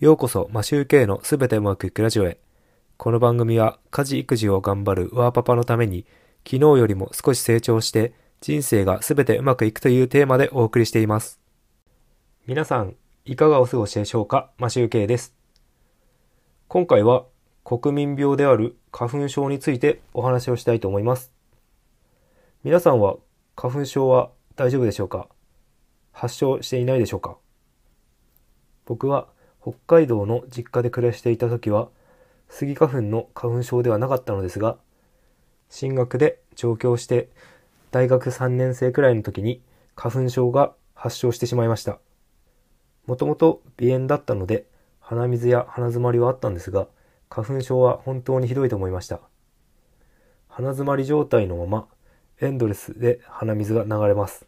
ようこそ、マシューケイのすべてうまくいくラジオへ。この番組は、家事育児を頑張るワーパパのために、昨日よりも少し成長して、人生がすべてうまくいくというテーマでお送りしています。皆さん、いかがお過ごしでしょうか？マシューケイです。今回は、国民病である花粉症についてお話をしたいと思います。皆さんは、花粉症は大丈夫でしょうか？発症していないでしょうか？僕は北海道の実家で暮らしていた時はスギ花粉の花粉症ではなかったのですが進学で上京して大学3年生くらいの時に花粉症が発症してしまいました。もともと鼻炎だったので鼻水や鼻づまりはあったんですが花粉症は本当にひどいと思いました。鼻づまり状態のままエンドレスで鼻水が流れます。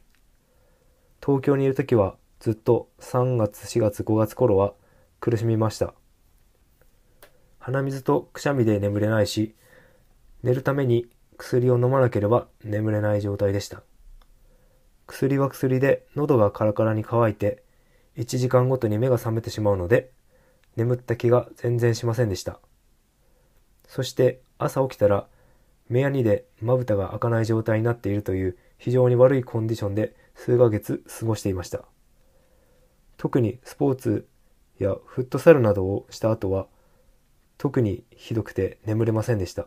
東京にいる時はずっと3月4月5月頃は苦しみました。鼻水とくしゃみで眠れないし寝るために薬を飲まなければ眠れない状態でした。薬は薬で喉がカラカラに乾いて1時間ごとに目が覚めてしまうので眠った気が全然しませんでした。そして朝起きたら目やにでまぶたが開かない状態になっているという非常に悪いコンディションで数ヶ月過ごしていました。特にスポーツやフットサルなどをした後は特にひどくて眠れませんでした。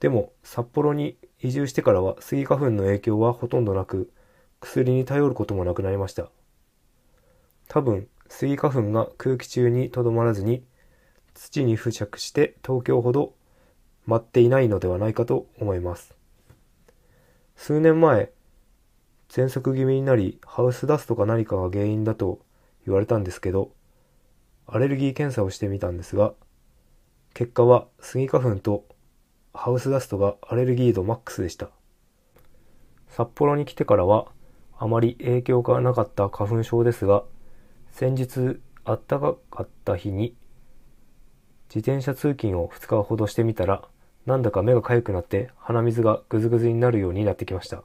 でも札幌に移住してからはスギ花粉の影響はほとんどなく薬に頼ることもなくなりました。多分スギ花粉が空気中にとどまらずに土に付着して東京ほど舞っていないのではないかと思います。数年前喘息気味になりハウスダストか何かが原因だと言われたんですけどアレルギー検査をしてみたんですが結果はスギ花粉とハウスダストがアレルギー度マックスでした。札幌に来てからはあまり影響がなかった花粉症ですが先日あったかかった日に自転車通勤を2日ほどしてみたらなんだか目が痒くなって鼻水がぐずぐずになるようになってきました。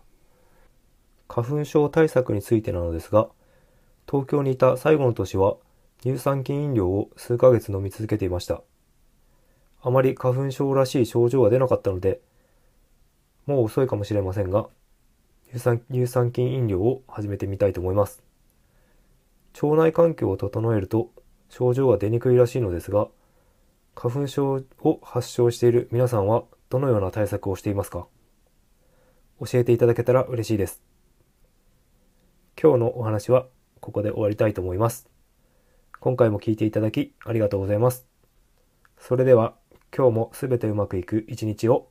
花粉症対策についてなのですが東京にいた最後の年は乳酸菌飲料を数ヶ月飲み続けていました。あまり花粉症らしい症状が出なかったのでもう遅いかもしれませんが乳酸乳酸菌飲料を始めてみたいと思います。腸内環境を整えると症状が出にくいらしいのですが花粉症を発症している皆さんはどのような対策をしていますか？教えていただけたら嬉しいです。今日のお話はここで終わりたいと思います。今回も聞いていただきありがとうございます。それでは今日もすべてうまくいく一日を